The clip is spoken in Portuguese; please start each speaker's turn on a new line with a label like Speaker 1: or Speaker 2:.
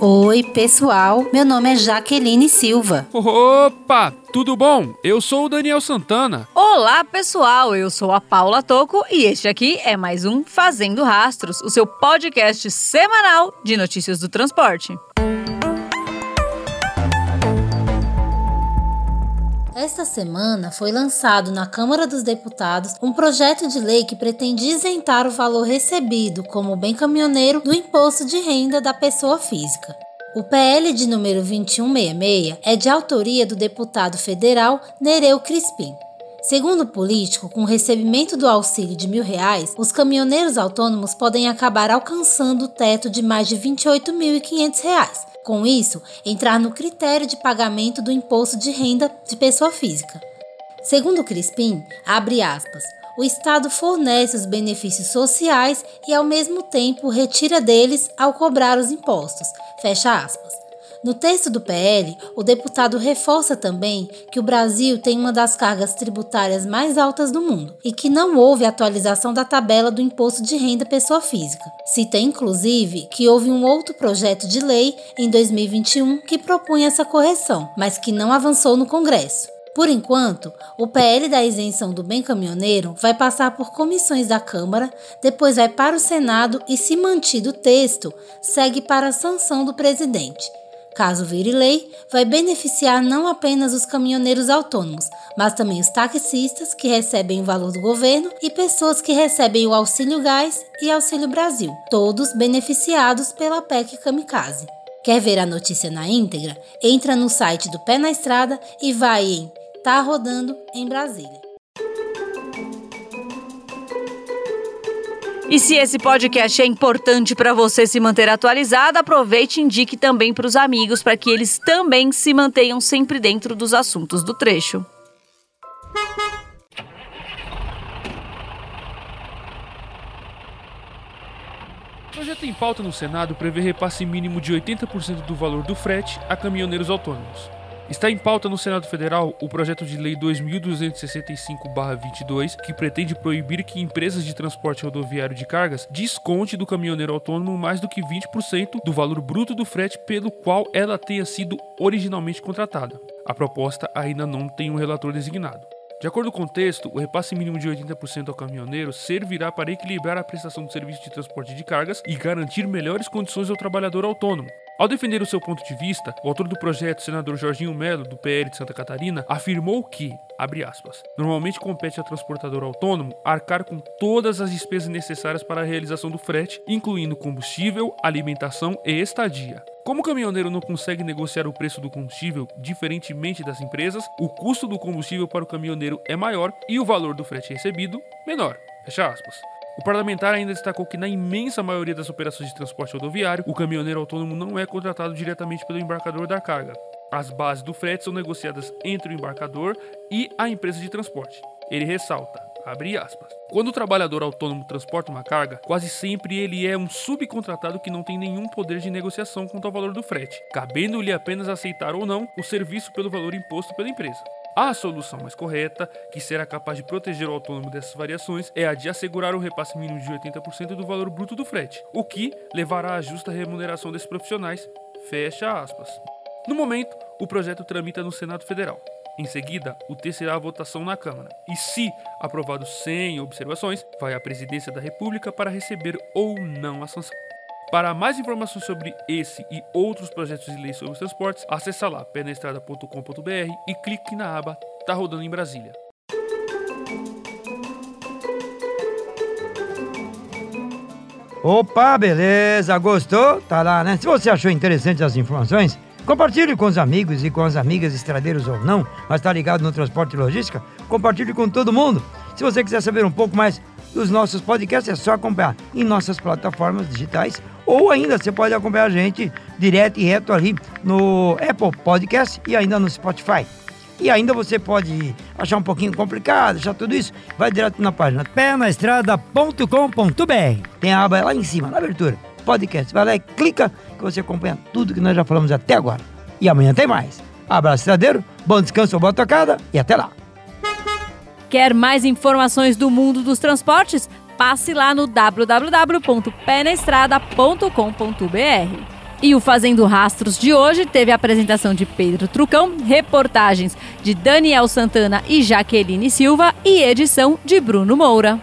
Speaker 1: Oi, pessoal. Meu nome é Jaqueline Silva.
Speaker 2: Opa, tudo bom? Eu sou o Daniel Santana.
Speaker 3: Olá, pessoal. Eu sou a Paula Toco e este aqui é mais um Fazendo Rastros, o seu podcast semanal de notícias do transporte.
Speaker 1: Esta semana foi lançado na Câmara dos Deputados um projeto de lei que pretende isentar o valor recebido como bem caminhoneiro do imposto de renda da pessoa física. O PL de número 2166 é de autoria do deputado federal Nereu Crispim. Segundo o político, com o recebimento do auxílio de mil reais, os caminhoneiros autônomos podem acabar alcançando o teto de mais de R$ 28.500 com isso, entrar no critério de pagamento do imposto de renda de pessoa física. Segundo Crispim, abre aspas, o Estado fornece os benefícios sociais e, ao mesmo tempo, retira deles ao cobrar os impostos. Fecha aspas. No texto do PL, o deputado reforça também que o Brasil tem uma das cargas tributárias mais altas do mundo e que não houve atualização da tabela do imposto de renda pessoa física. Cita inclusive que houve um outro projeto de lei em 2021 que propunha essa correção, mas que não avançou no Congresso. Por enquanto, o PL da isenção do bem caminhoneiro vai passar por comissões da Câmara, depois vai para o Senado e, se mantido o texto, segue para a sanção do presidente. Caso vire lei, vai beneficiar não apenas os caminhoneiros autônomos, mas também os taxistas que recebem o valor do governo e pessoas que recebem o Auxílio Gás e Auxílio Brasil, todos beneficiados pela PEC Kamikaze. Quer ver a notícia na íntegra? Entra no site do Pé na Estrada e vai em Tá Rodando em Brasília.
Speaker 3: E se esse podcast é importante para você se manter atualizado, aproveite e indique também para os amigos para que eles também se mantenham sempre dentro dos assuntos do trecho.
Speaker 2: Projeto em pauta no Senado prevê repasse mínimo de 80% do valor do frete a caminhoneiros autônomos. Está em pauta no Senado Federal o projeto de lei 2265-22, que pretende proibir que empresas de transporte rodoviário de cargas desconte do caminhoneiro autônomo mais do que 20% do valor bruto do frete pelo qual ela tenha sido originalmente contratada. A proposta ainda não tem um relator designado. De acordo com o texto, o repasse mínimo de 80% ao caminhoneiro servirá para equilibrar a prestação do serviço de transporte de cargas e garantir melhores condições ao trabalhador autônomo. Ao defender o seu ponto de vista, o autor do projeto, senador Jorginho Melo, do PL de Santa Catarina, afirmou que, abre aspas, normalmente compete ao transportador autônomo arcar com todas as despesas necessárias para a realização do frete, incluindo combustível, alimentação e estadia. Como o caminhoneiro não consegue negociar o preço do combustível, diferentemente das empresas, o custo do combustível para o caminhoneiro é maior e o valor do frete recebido menor. Fecha aspas. O parlamentar ainda destacou que, na imensa maioria das operações de transporte rodoviário, o caminhoneiro autônomo não é contratado diretamente pelo embarcador da carga. As bases do frete são negociadas entre o embarcador e a empresa de transporte. Ele ressalta, quando o trabalhador autônomo transporta uma carga, quase sempre ele é um subcontratado que não tem nenhum poder de negociação quanto ao valor do frete, cabendo-lhe apenas aceitar ou não o serviço pelo valor imposto pela empresa. A solução mais correta, que será capaz de proteger o autônomo dessas variações, é a de assegurar o repasse mínimo de 80% do valor bruto do frete, o que levará à justa remuneração desses profissionais. Fecha aspas. No momento, o projeto tramita no Senado Federal. Em seguida, o texto irá à votação na Câmara. E se aprovado sem observações, vai à Presidência da República para receber ou não a sanção. Para mais informações sobre esse e outros projetos de lei sobre os transportes, acesse lá penestrada.com.br e clique na aba Tá Rodando em Brasília.
Speaker 4: Opa, beleza, gostou? Tá lá, né? Se você achou interessante as informações, compartilhe com os amigos e com as amigas estradeiros ou não, mas tá ligado no transporte e logística, compartilhe com todo mundo. Se você quiser saber um pouco mais dos nossos podcasts, é só acompanhar em nossas plataformas digitais ou ainda você pode acompanhar a gente direto e reto ali no Apple Podcast e ainda no Spotify. E ainda você pode achar um pouquinho complicado, achar tudo isso, vai direto na página pénaestrada.com.br. Tem a aba lá em cima, na abertura, podcast. Vai lá e clica que você acompanha tudo que nós já falamos até agora. E amanhã tem mais. Abraço estradeiro, bom descanso, boa tocada e até lá.
Speaker 3: Quer mais informações do mundo dos transportes? Passe lá no www.penestrada.com.br. E o Fazendo Rastros de hoje teve a apresentação de Pedro Trucão, reportagens de Daniel Santana e Jaqueline Silva e edição de Bruno Moura.